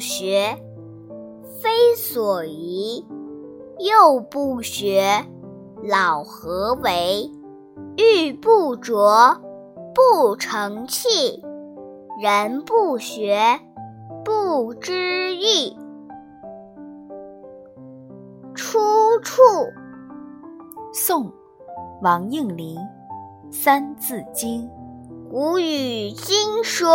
学，非所宜；幼不学，老何为？玉不琢，不成器；人不学，不知义。出处：宋，王应麟《三字经》。古语今说：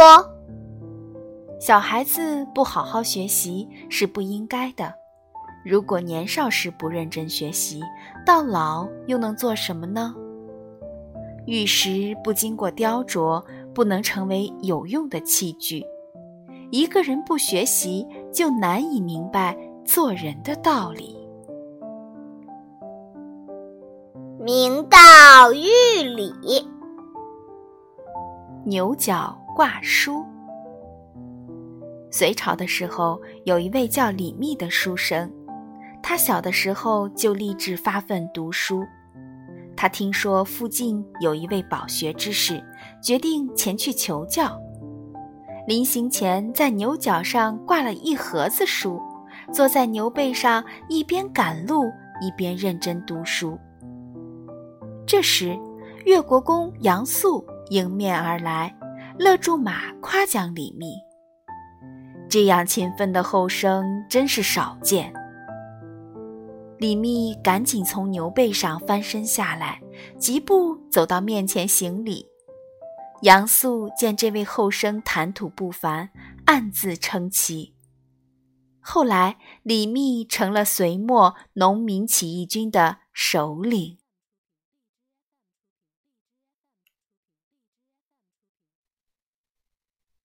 小孩子不好好学习是不应该的。如果年少时不认真学习，到老又能做什么呢？玉石不经过雕琢，不能成为有用的器具。一个人不学习，就难以明白做人的道理。明道玉理，牛角挂书。隋朝的时候，有一位叫李密的书生，他小的时候就立志发奋读书。他听说附近有一位饱学之士，决定前去求教。临行前，在牛角上挂了一盒子书，坐在牛背上，一边赶路一边认真读书。这时，越国公杨素迎面而来，勒住马夸奖李密：“这样勤奋的后生真是少见。”李密赶紧从牛背上翻身下来，疾步走到面前行礼。杨素见这位后生谈吐不凡，暗自称奇。后来，李密成了隋末农民起义军的首领。